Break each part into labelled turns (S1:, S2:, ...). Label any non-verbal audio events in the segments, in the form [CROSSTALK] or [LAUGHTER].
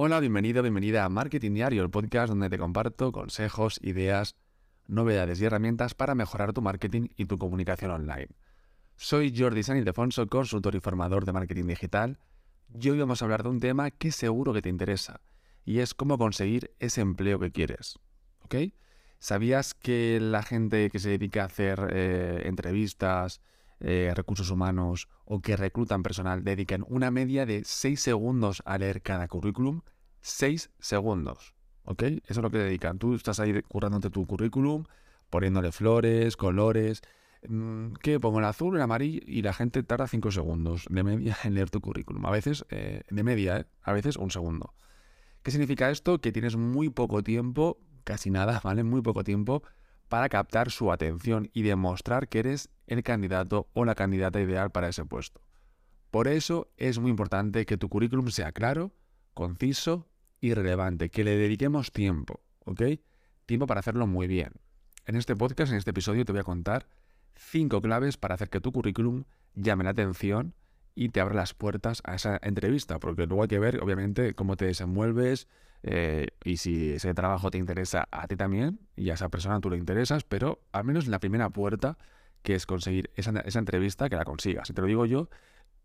S1: Hola, bienvenido, bienvenida a Marketing Diario, el podcast donde te comparto consejos, ideas, novedades y herramientas para mejorar tu marketing y tu comunicación online. Soy Jordi San Ildefonso, consultor y formador de marketing digital, y hoy vamos a hablar de un tema que seguro que te interesa, y es cómo conseguir ese empleo que quieres. ¿Ok? ¿Sabías que la gente que se dedica a hacer eh, entrevistas, eh, recursos humanos o que reclutan personal dedican una media de 6 segundos a leer cada currículum. 6 segundos. ¿Ok? Eso es lo que dedican. Tú estás ahí currándote tu currículum, poniéndole flores, colores. Mm, ¿Qué? Pongo el azul, el amarillo y la gente tarda 5 segundos de media en leer tu currículum. A veces, eh, de media, ¿eh? a veces un segundo. ¿Qué significa esto? Que tienes muy poco tiempo, casi nada, ¿vale? Muy poco tiempo para captar su atención y demostrar que eres el candidato o la candidata ideal para ese puesto. Por eso es muy importante que tu currículum sea claro, conciso y relevante, que le dediquemos tiempo, ¿ok? Tiempo para hacerlo muy bien. En este podcast, en este episodio, te voy a contar cinco claves para hacer que tu currículum llame la atención y te abra las puertas a esa entrevista, porque luego hay que ver, obviamente, cómo te desenvuelves, eh, y si ese trabajo te interesa a ti también y a esa persona tú le interesas, pero al menos la primera puerta, que es conseguir esa, entrevista, que la consigas. Y te lo digo yo,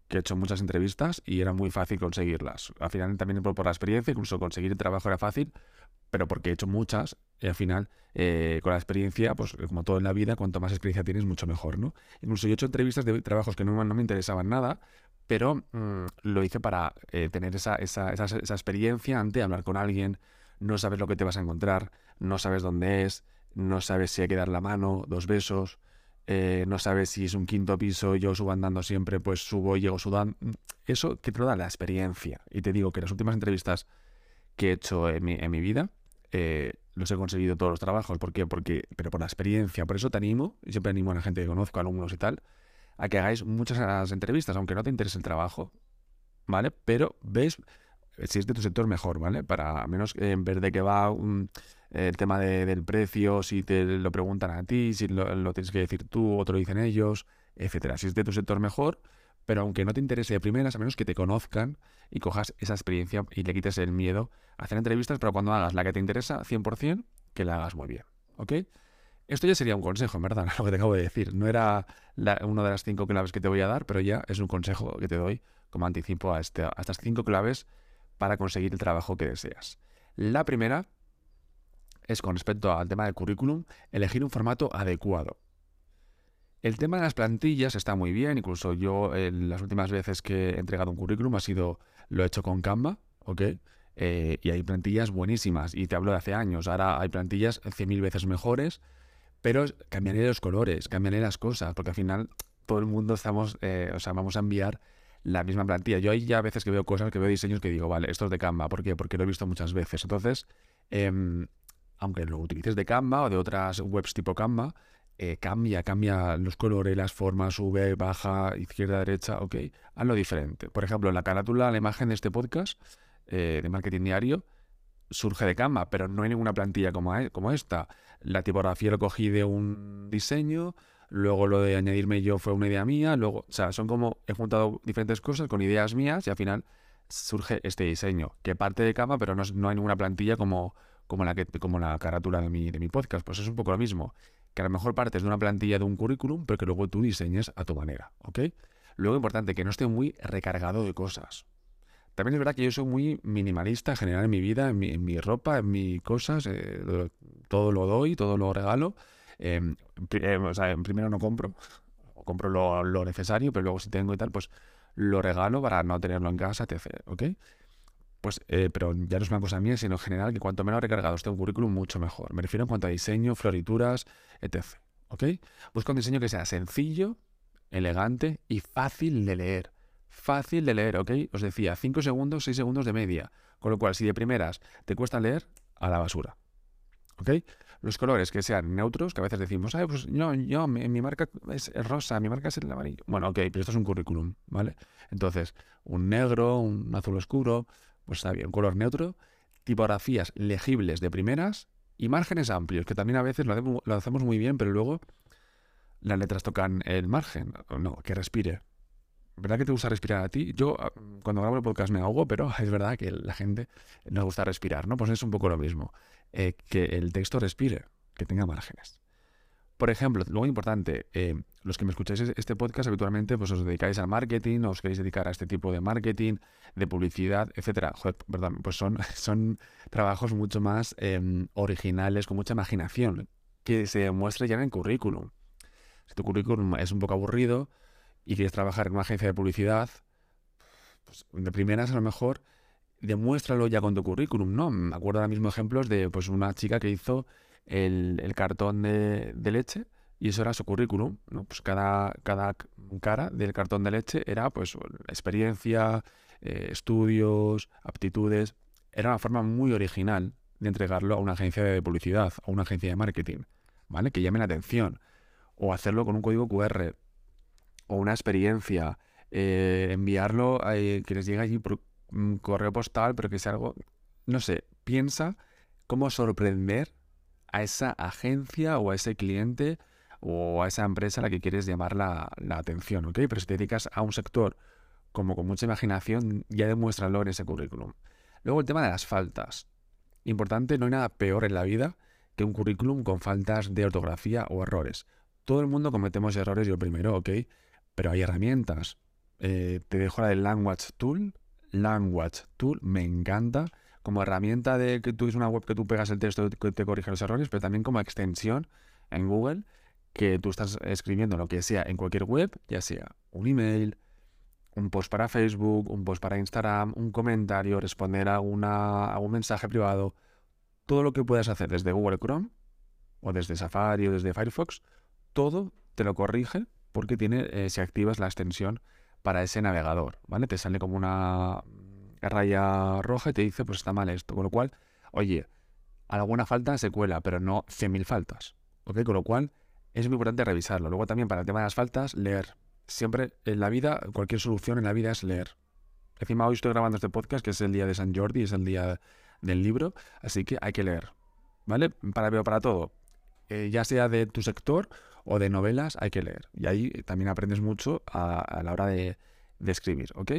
S1: que he hecho muchas entrevistas y era muy fácil conseguirlas. Al final también por, la experiencia, incluso conseguir el trabajo era fácil, pero porque he hecho muchas y al final eh, con la experiencia, pues como todo en la vida, cuanto más experiencia tienes, mucho mejor, ¿no? Incluso yo he hecho entrevistas de trabajos que no, no me interesaban nada, pero mm, lo hice para eh, tener esa, esa, esa, esa, experiencia ante hablar con alguien, no sabes lo que te vas a encontrar, no sabes dónde es, no sabes si hay que dar la mano, dos besos, eh, no sabes si es un quinto piso, yo subo andando siempre, pues subo y llego sudando. Eso que te lo da la experiencia. Y te digo que las últimas entrevistas que he hecho en mi, en mi vida, eh, los he conseguido todos los trabajos. ¿Por qué? Porque, pero por la experiencia. Por eso te animo, y siempre animo a la gente que conozco, alumnos y tal, a que hagáis muchas entrevistas, aunque no te interese el trabajo, ¿vale? Pero ves si es de tu sector mejor, ¿vale? Para menos en ver de qué va el tema del precio, si te lo preguntan a ti, si lo, tienes que decir tú o te lo dicen ellos, etcétera. Si es de tu sector mejor, pero aunque no te interese de primeras, a menos que te conozcan y cojas esa experiencia y le quites el miedo a hacer entrevistas, pero cuando hagas la que te interesa 100%, que la hagas muy bien, ¿ok? Esto ya sería un consejo, en verdad, [LAUGHS] lo que te acabo de decir. No era una de las cinco claves que te voy a dar, pero ya es un consejo que te doy como anticipo a, este, a estas cinco claves para conseguir el trabajo que deseas. La primera es con respecto al tema del currículum, elegir un formato adecuado. El tema de las plantillas está muy bien, incluso yo las últimas veces que he entregado un currículum ha sido, lo he hecho con Canva, ¿ok? Eh, y hay plantillas buenísimas, y te hablo de hace años, ahora hay plantillas 100.000 veces mejores, pero cambiaré los colores, cambiaré las cosas, porque al final todo el mundo estamos, eh, o sea, vamos a enviar la misma plantilla. Yo hay ya veces que veo cosas, que veo diseños que digo, vale, esto es de Canva. ¿Por qué? Porque lo he visto muchas veces. Entonces, em, aunque lo utilices de Canva o de otras webs tipo Canva, eh, cambia, cambia los colores, las formas, sube, baja, izquierda, derecha, ok. Hazlo diferente. Por ejemplo, en la carátula, la imagen de este podcast eh, de marketing diario, surge de Canva, pero no hay ninguna plantilla como, e, como esta. La tipografía lo cogí de un diseño, luego lo de añadirme yo fue una idea mía, luego, o sea, son como he juntado diferentes cosas con ideas mías y al final surge este diseño, que parte de Canva, pero no, no hay ninguna plantilla como, como, la que, como la carátula de mi, de mi podcast. Pues es un poco lo mismo, que a lo mejor partes de una plantilla de un currículum, pero que luego tú diseñes a tu manera, ¿ok? Luego, importante, que no esté muy recargado de cosas. También es verdad que yo soy muy minimalista en general en mi vida, en mi, ropa, en mis cosas. Eh, todo lo doy, todo lo regalo. Em, eh, o sea, primero no compro, o compro lo, necesario, pero luego si tengo y tal, pues lo regalo para no tenerlo en casa, etc. ¿Ok? Pues, eh, pero ya no es una cosa mía, sino en general que cuanto menos recargado esté un currículum, mucho mejor. Me refiero en cuanto a diseño, florituras, etc. ¿Ok? Busca un diseño que sea sencillo, elegante y fácil de leer fácil de leer, ¿ok? Os decía, 5 segundos, 6 segundos de media. Con lo cual, si de primeras te cuesta leer, a la basura. ¿Ok? Los colores que sean neutros, que a veces decimos, ay, pues no, yo, mi, marca es rosa, mi marca es el amarillo. Bueno, ok, pero esto es un currículum, ¿vale? Entonces, un negro, un azul oscuro, pues está bien, color neutro, tipografías legibles de primeras y márgenes amplios, que también a veces lo lo hacemos muy bien, pero luego las letras tocan el margen. No, que respire, ¿verdad que te gusta respirar a ti? Yo ah, cuando grabo el podcast me ahogo, pero [LAUGHS] es verdad que la gente nos gusta respirar, ¿no? Pues es un poco lo mismo. Eh, que el texto respire, que tenga márgenes. Por ejemplo, luego importante, eh, los que me escucháis este podcast habitualmente pues os dedicáis al marketing, os queréis dedicar a este tipo de marketing, de publicidad, etcétera. Joder, pues son, [LAUGHS] son trabajos mucho más em, originales, con mucha imaginación, que se demuestre ya en el currículum. Si tu currículum es un poco aburrido y quieres trabajar en una agencia de publicidad, pues de primeras a lo mejor demuéstralo ya con tu currículum, ¿no? Me acuerdo ahora mismo ejemplos de pues una chica que hizo el, cartón de, leche y eso era su currículum, ¿no? Pues cada, cada cara del cartón de leche era pues experiencia, eh, estudios, aptitudes. Era una forma muy original de entregarlo a una agencia de publicidad, a una agencia de marketing, ¿vale? Que llame la atención. O hacerlo con un código QR o una experiencia. Eh, enviarlo, a, que les llegue allí por correo postal, pero que sea algo, no sé, piensa cómo sorprender a esa agencia o a ese cliente o a esa empresa a la que quieres llamar la, atención, ¿ok? Pero si te dedicas a un sector como con mucha imaginación, ya demuéstralo en ese currículum. Luego el tema de las faltas. Importante, no hay nada peor en la vida que un currículum con faltas de ortografía o errores. Todo el mundo cometemos errores, yo primero, ¿ok? Pero hay herramientas. Eh, te dejo la del Language Tool. Language Tool me encanta como herramienta de que tú es una web que tú pegas el texto que te corrige los errores, pero también como extensión en Google que tú estás escribiendo lo que sea en cualquier web, ya sea un email, un post para Facebook, un post para Instagram, un comentario, responder a, una, un mensaje privado, todo lo que puedas hacer desde Google Chrome o desde Safari o desde Firefox, todo te lo corrige porque tiene, eh, si activas la extensión para ese navegador, ¿vale? Te sale como una raya roja y te dice, pues está mal esto. Con lo cual, oye, alguna falta se cuela, pero no 100.000 faltas. ¿Ok? Con lo cual, es muy importante revisarlo. Luego también para el tema de las faltas, leer. Siempre en la vida, cualquier solución en la vida es leer. Encima hoy estoy grabando este podcast, que es el día de San Jordi, es el día del libro, así que hay que leer. ¿Vale? Para, para todo. Eh, ya sea de tu sector o de novelas, hay que leer. Y ahí también aprendes mucho a, la hora de, escribir, ¿ok?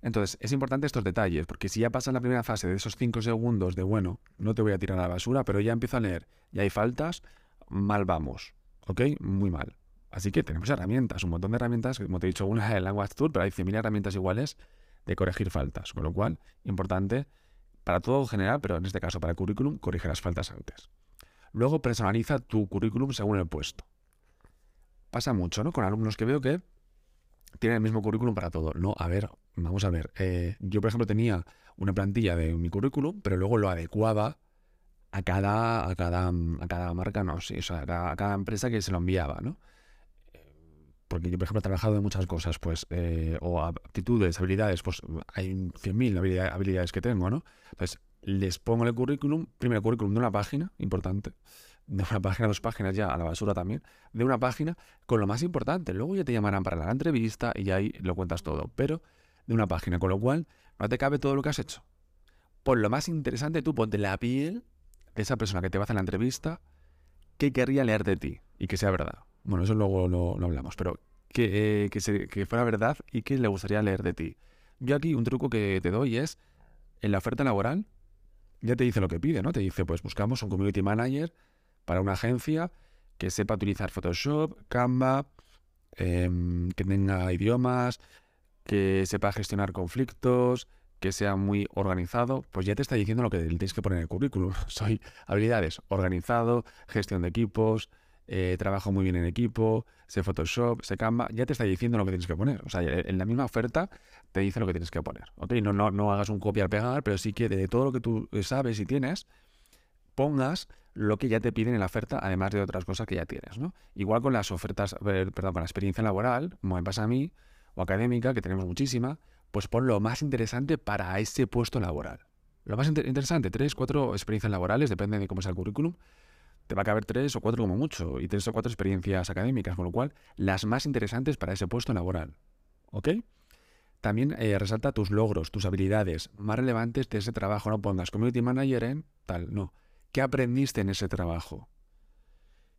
S1: Entonces, es importante estos detalles, porque si ya pasa la primera fase de esos 5 segundos de, bueno, no te voy a tirar a la basura, pero ya empiezo a leer y hay faltas, mal vamos, ¿ok? Muy mal. Así que tenemos herramientas, un montón de herramientas, como te he dicho, una es el Language Tool, pero hay 100.000 herramientas iguales de corregir faltas, con lo cual, importante para todo en general, pero en este caso para el currículum, corrige las faltas antes. Luego personaliza tu currículum según el puesto. Pasa mucho, ¿no? Con alumnos que veo que tienen el mismo currículum para todo. No, a ver, Vamos a ver, eh, yo por ejemplo tenía una plantilla de mi currículum, pero luego lo adecuaba a cada, a cada, a cada marca, no, sí, o sea, a cada, empresa que se lo enviaba, ¿no? Porque yo, por ejemplo, he trabajado en muchas cosas, pues, eh, o aptitudes, habilidades, pues hay 100.000 habilidades que tengo, ¿no? Entonces, les pongo el currículum, primero el currículum de una página, importante, de una página, dos páginas ya, a la basura también, de una página con lo más importante. Luego ya te llamarán para la entrevista y ahí lo cuentas todo. Pero de una página, con lo cual no te cabe todo lo que has hecho. Por lo más interesante, tú ponte la piel de esa persona que te va a hacer la entrevista, qué querría leer de ti y que sea verdad. Bueno, eso luego lo, hablamos, pero que, que, fuera verdad y que le gustaría leer de ti. Yo aquí un truco que te doy es, en la oferta laboral, ya te dice lo que pide, ¿no? Te dice, pues buscamos un community manager para una agencia que sepa utilizar Photoshop, Canva, em, que tenga idiomas, que sepa gestionar conflictos, que sea muy organizado, pues ya te está diciendo lo que tienes que poner en el currículum. [LAUGHS] Soy habilidades organizado, gestión de equipos, eh, trabajo muy bien en equipo, sé Photoshop, sé Canva, ya te está diciendo lo que tienes que poner. O sea, en la misma oferta te dice lo que tienes que poner. ¿ok? No, no, no hagas un copiar-pegar, pero sí que de todo lo que tú sabes y tienes, pongas lo que ya te piden en la oferta, además de otras cosas que ya tienes. ¿no? Igual con las ofertas, perdón, con la experiencia laboral, como me pasa a mí, o académica, que tenemos muchísima, pues pon lo más interesante para ese puesto laboral. Lo más interesante, tres, cuatro experiencias laborales, depende de cómo sea el currículum. Te va a caber tres o cuatro como mucho, y tres o cuatro experiencias académicas, con lo cual las más interesantes para ese puesto laboral. ¿Ok? También eh, resalta tus logros, tus habilidades más relevantes de ese trabajo. No pongas community manager en tal, no. ¿Qué aprendiste en ese trabajo?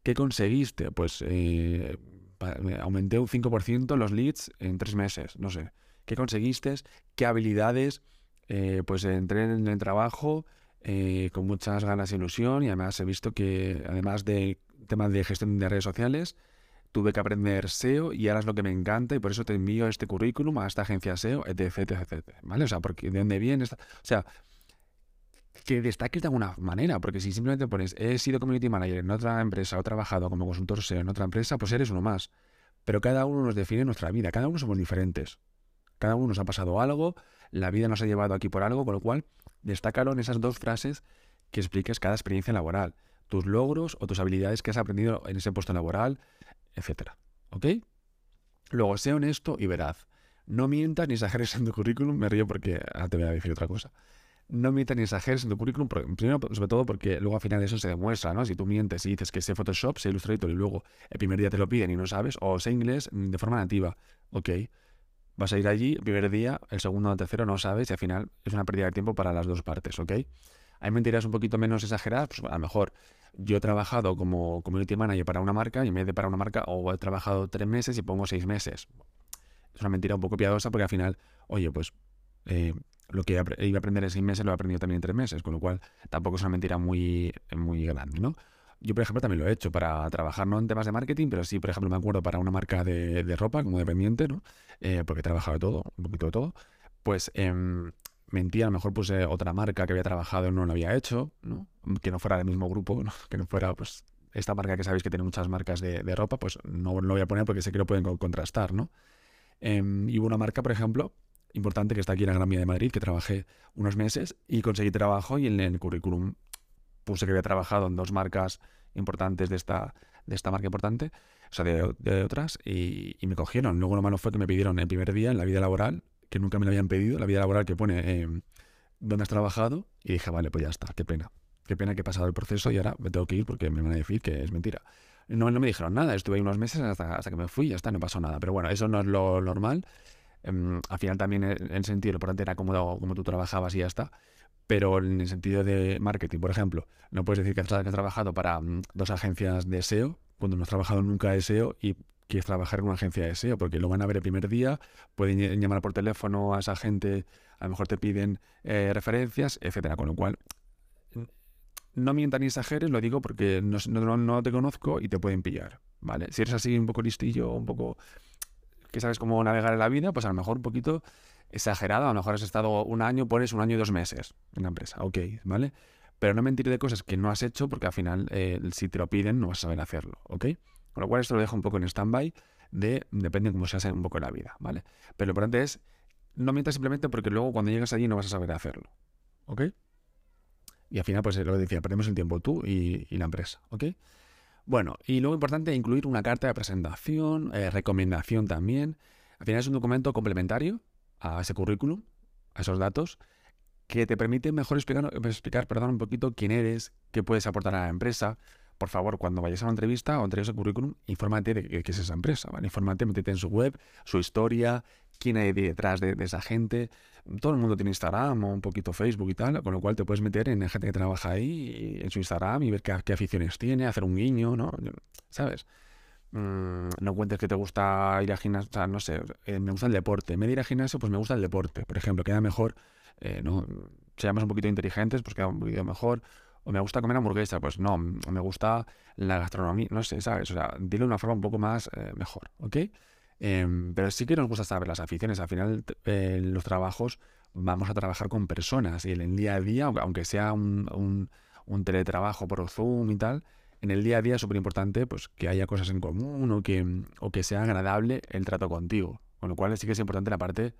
S1: ¿Qué conseguiste? Pues eh, aumenté un 5% los leads en tres meses, no sé. ¿Qué conseguiste? ¿Qué habilidades? Eh, pues entré en el trabajo eh, con muchas ganas e ilusión y además he visto que, además de temas de gestión de redes sociales, tuve que aprender SEO y ahora es lo que me encanta y por eso te envío este currículum a esta agencia SEO, etc, etc, ¿Vale? O sea, de dónde viene esta... O sea, que destaques de alguna manera, porque si simplemente pones he sido community manager en otra empresa o trabajado como consultor SEO en otra empresa, pues eres uno más. Pero cada uno nos define nuestra vida, cada uno somos diferentes. Cada uno nos ha pasado algo, la vida nos ha llevado aquí por algo, con lo cual destácalo en esas dos frases que expliques cada experiencia laboral, tus logros o tus habilidades que has aprendido en ese puesto laboral, etcétera. ¿Ok? Luego, sé honesto y veraz. No mientas ni exageres en tu currículum. Me río porque ahora te voy a decir otra cosa no mientas ni exageres en tu currículum, primero, sobre todo porque luego al final eso se demuestra, ¿no? Si tú mientes y dices que sé Photoshop, sé Illustrator y luego el primer día te lo piden y no sabes, o sé inglés de forma nativa, ok. Vas a ir allí, el primer día, el segundo o el tercero no sabes y al final es una pérdida de tiempo para las dos partes, ¿ok? Hay mentiras un poquito menos exageradas, pues a lo mejor yo he trabajado como community manager para una marca y en vez de para una marca, o he trabajado tres meses y pongo seis meses. Es una mentira un poco piadosa porque al final, oye, pues eh, lo que iba a aprender en seis meses lo he aprendido también en tres meses, con lo cual tampoco es una mentira muy, muy grande, ¿no? Yo, por ejemplo, también lo he hecho para trabajar, no en temas de marketing, pero sí, por ejemplo, me acuerdo para una marca de, ropa como dependiente, ¿no? Eh, porque he trabajado de todo, un poquito de todo. Pues eh, mentía, a lo mejor puse otra marca que había trabajado y no lo había hecho, ¿no? Que no fuera del mismo grupo. [LAUGHS] Que no fuera, pues, esta marca que sabéis que tiene muchas marcas de, ropa, pues no, lo voy a poner porque sé que lo pueden contrastar, ¿no? Em, y hubo una marca, por ejemplo, importante que está aquí en la Gran Vía de Madrid, que trabajé unos meses y conseguí trabajo y en el currículum puse que había trabajado en dos marcas importantes de esta, de esta marca importante, o sea, de, otras, y, me cogieron. Luego lo malo fue que me pidieron el primer día en la vida laboral, que nunca me lo habían pedido, la vida laboral que pone eh, dónde has trabajado, y dije, vale, pues ya está, qué pena. Qué pena que he pasado el proceso y ahora me tengo que ir porque me van a decir que es mentira. No, no me dijeron nada, estuve ahí unos meses hasta, hasta que me fui y ya está, no pasó nada. Pero bueno, eso no es lo normal. Em, al final también en el sentido, importante era cómo, cómo tú trabajabas y ya está. Pero en el sentido de marketing, por ejemplo, no puedes decir que has, trabajado para mm, dos agencias de SEO cuando no has trabajado nunca de SEO y quieres trabajar en una agencia de SEO, porque lo van a ver el primer día, pueden llamar por teléfono a esa gente, a lo mejor te piden eh, referencias, etcétera. Con lo cual, no mientan ni exageres, lo digo porque no, no, no, te conozco y te pueden pillar, ¿vale? Si eres así un poco listillo, un poco que sabes cómo navegar en la vida, pues a lo mejor un poquito exagerado, a lo mejor has estado un año, pones un año y dos meses en la empresa, ok, ¿vale? Pero no mentir de cosas que no has hecho porque al final eh, si te lo piden no vas a saber hacerlo, ¿ok? Con lo cual esto lo dejo un poco en stand-by, de, depende de cómo se hace un poco en la vida, ¿vale? Pero lo importante es, no mientas simplemente porque luego cuando llegas allí no vas a saber hacerlo, ¿ok? Y al final, pues lo que decía, perdemos el tiempo tú y, y la empresa, ¿ok? Bueno, y luego importante incluir una carta de presentación, eh, recomendación también. Al final es un documento complementario a ese currículum, a esos datos, que te permite mejor explicar, explicar perdón, un poquito quién eres, qué puedes aportar a la empresa. Por favor, cuando vayas a una entrevista o entregues el currículum, infórmate de qué es esa empresa, ¿vale? Infórmate, métete en su web, su historia, quién hay detrás de, esa gente. Todo el mundo tiene Instagram o un poquito Facebook y tal, con lo cual te puedes meter en gente que trabaja ahí, en su Instagram y ver qué, aficiones tiene, hacer un guiño, ¿no? ¿Sabes? Mm, no cuentes que te gusta ir al gimnasio, o sea, no sé, eh, me gusta el deporte. En vez de ir al gimnasio, pues me gusta el deporte. Por ejemplo, queda mejor, eh, ¿no? Seamos un poquito inteligentes, pues queda un poquito mejor. O me gusta comer hamburguesa, pues no, me gusta la gastronomía, no sé, ¿sabes? O sea, dile de una forma un poco más eh, mejor, ¿ok? Em, pero sí que nos gusta saber las aficiones. Al final, en los trabajos vamos a trabajar con personas y en el día a día, aunque sea un, teletrabajo por Zoom y tal, en el día a día es súper importante pues, que haya cosas en común o que, o que sea agradable el trato contigo. Con lo cual sí que es importante la parte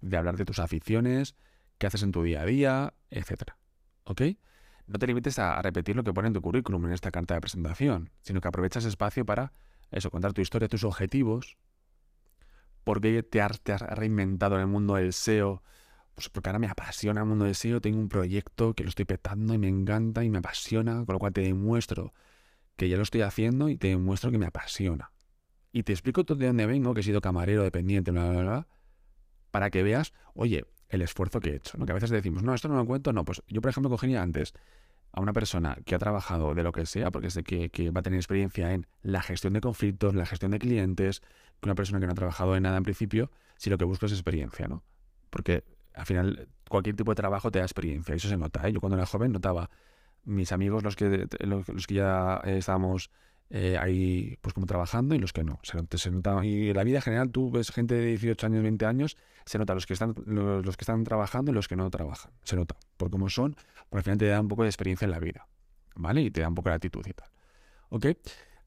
S1: de hablar de tus aficiones, qué haces en tu día a día, etc. ¿Ok? No te limites a, repetir lo que pone en tu currículum en esta carta de presentación, sino que aprovechas espacio para eso, contar tu historia, tus objetivos, ¿Por qué te has, reinventado en el mundo del SEO? Pues porque ahora me apasiona el mundo del SEO, tengo un proyecto que lo estoy petando y me encanta y me apasiona, con lo cual te demuestro que ya lo estoy haciendo y te demuestro que me apasiona. Y te explico todo de dónde vengo, que he sido camarero, dependiente, bla, bla, bla, para que veas, oye, el esfuerzo que he hecho. ¿no? Que a veces decimos, no, esto no lo cuento, no. Pues yo, por ejemplo, cogía antes a una persona que ha trabajado de lo que sea, porque sé que, que va a tener experiencia en la gestión de conflictos, la gestión de clientes, que una persona que no ha trabajado en nada en principio, si lo que busco es experiencia, ¿no? Porque al final cualquier tipo de trabajo te da experiencia, y eso se nota. ¿eh? Yo cuando era joven notaba mis amigos, los que, los, que ya estábamos eh, ahí pues como trabajando y los que no. Se, se nota, y en la vida general tú ves gente de 18 años, 20 años, se nota los que están, los, que están trabajando y los que no trabajan. Se nota. Por cómo son, por al final te da un poco de experiencia en la vida. ¿Vale? Y te da un poco de actitud y tal. ¿Ok?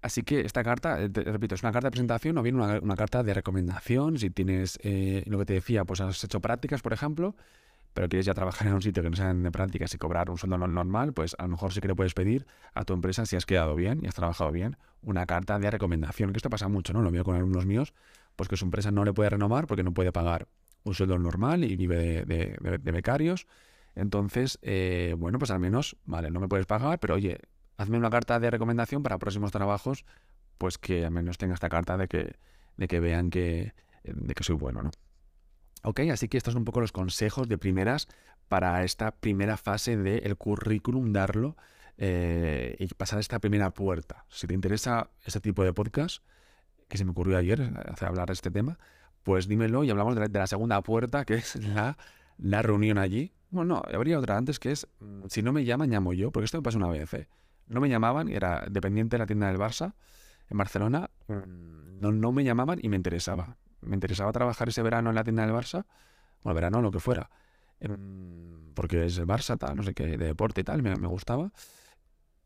S1: Así que esta carta, eh, repito, es una carta de presentación o bien una, carta de recomendación. Si tienes eh, lo que te decía, pues has hecho prácticas, por ejemplo, pero quieres ya trabajar en un sitio que no sean de prácticas y cobrar un sueldo normal, pues a lo mejor sí que le puedes pedir a tu empresa, si has quedado bien y has trabajado bien, una carta de recomendación, que esto pasa mucho, ¿no? Lo veo con alumnos míos, pues que su empresa no le puede renovar porque no puede pagar un sueldo normal y vive de, becarios. Entonces, eh, bueno, pues al menos, vale, no me puedes pagar, pero oye, hazme una carta de recomendación para próximos trabajos, pues que al menos tenga esta carta de que, de que vean que, de que soy bueno, ¿no? Ok, así que estos son un poco los consejos de primeras para esta primera fase del currículum, darlo eh, y pasar esta primera puerta. Si te interesa este tipo de podcast, que se me ocurrió ayer eh, hacer hablar de este tema, pues dímelo y hablamos de la, segunda puerta, que es la, la, reunión allí. Bueno, no, habría otra antes que es, mm, si no me llaman, llamo yo, porque esto me pasó una vez. ¿eh? No me llamaban, era dependiente de la tienda del Barça en Barcelona, mm, no, no me llamaban y me interesaba me interesaba trabajar ese verano en la tienda del Barça, o el verano, lo que fuera, em, porque es el Barça, tal, no sé qué, de deporte y tal, me, gustaba,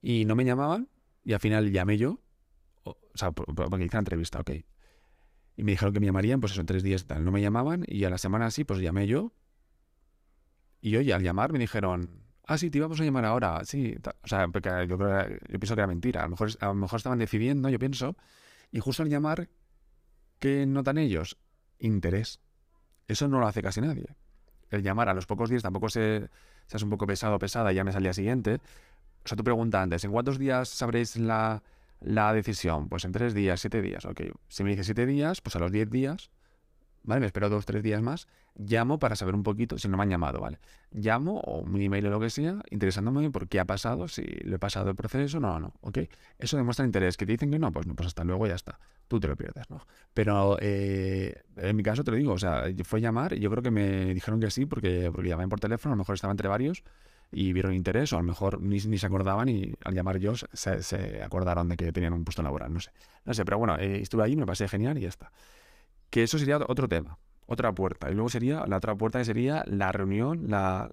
S1: y no me llamaban, y al final llamé yo, o, sea, porque hice la entrevista, ok, y me dijeron que me llamarían, pues eso, en tres días tal, no me llamaban, y a la semana así, pues llamé yo, y oye, al llamar me dijeron, ah, sí, te íbamos a llamar ahora, sí, o sea, porque yo, yo pienso que era mentira, a lo, mejor, a lo mejor estaban decidiendo, yo pienso, y justo al llamar ¿Qué notan ellos? Interés. Eso no lo hace casi nadie. El llamar a los pocos días tampoco se, seas un poco pesado o pesada y llames al día siguiente. O sea, tú preguntas antes, ¿en cuántos días sabréis la, la decisión? Pues en tres días, siete días. Ok, si me dice siete días, pues a los diez días ¿vale? Me espero dos, tres días más, llamo para saber un poquito, si no me han llamado, ¿vale? Llamo o un email o lo que sea, interesándome por qué ha pasado, si le he pasado el proceso, no, no, ¿ok? Eso demuestra interés. Que te dicen que no, pues no, pues hasta luego ya está. Tú te lo pierdes, ¿no? Pero eh, en mi caso te lo digo, o sea, fue llamar yo creo que me dijeron que sí porque, porque llamaban por teléfono, a lo mejor estaba entre varios y vieron interés, o a lo mejor ni, ni se acordaban y al llamar yo se, acordaron de que tenían un puesto laboral, no sé. No sé, pero bueno, eh, estuve ahí, me pasé genial y ya está. Que eso sería otro tema, otra puerta. Y luego sería la otra puerta que sería la reunión, la,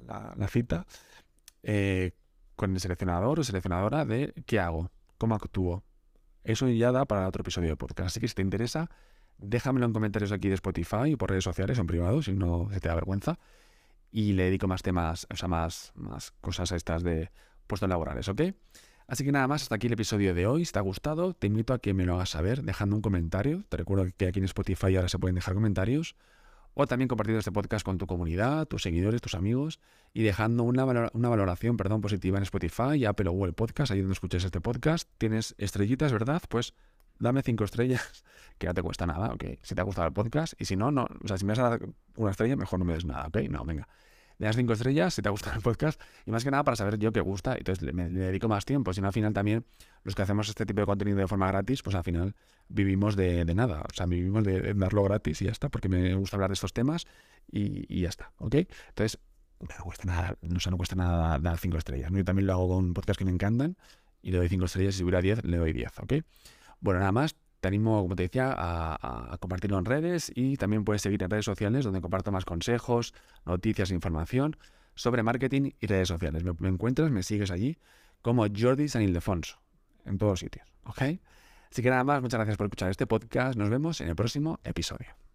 S1: cita eh, con el seleccionador o seleccionadora de qué hago, cómo actúo. Eso ya da para otro episodio de podcast. Así que si te interesa, déjamelo en comentarios aquí de Spotify o por redes sociales en privado, si no se te da vergüenza. Y le dedico más temas, o sea, más, más cosas a estas de puestos laborales, ¿ok? Así que nada más, hasta aquí el episodio de hoy. Si te ha gustado, te invito a que me lo hagas saber dejando un comentario. Te recuerdo que aquí en Spotify ahora se pueden dejar comentarios. O también compartiendo este podcast con tu comunidad, tus seguidores, tus amigos. Y dejando una, valoración perdón, positiva en Spotify, Apple o Google Podcast, ahí donde escuches este podcast. Tienes estrellitas, ¿verdad? Pues dame cinco estrellas, [LAUGHS] que no te cuesta nada, ¿ok? Si te ha gustado el podcast. Y si no, no, o sea, si me dar una estrella, mejor no me des nada, ¿ok? No, venga le das cinco estrellas si te ha gustado el podcast y más que nada para saber yo qué gusta. Entonces me, dedico más tiempo. Si no, al final también los que hacemos este tipo de contenido de forma gratis, pues al final vivimos de, nada. O sea, vivimos de, darlo gratis y ya está, porque me gusta hablar de estos temas y, ya está. ¿Ok? Entonces, no cuesta nada, no, no cuesta nada dar cinco estrellas. Yo también lo hago con podcasts que me encantan y le doy cinco estrellas y si hubiera diez, le doy diez. ¿Ok? Bueno, nada más te animo, como te decía, a, compartirlo en redes y también puedes seguir en redes sociales donde comparto más consejos, noticias e información sobre marketing y redes sociales. Me, encuentras, me sigues allí como Jordi San Ildefonso, en todos sitios. ¿Ok? Así que nada más, muchas gracias por escuchar este podcast. Nos vemos en el próximo episodio.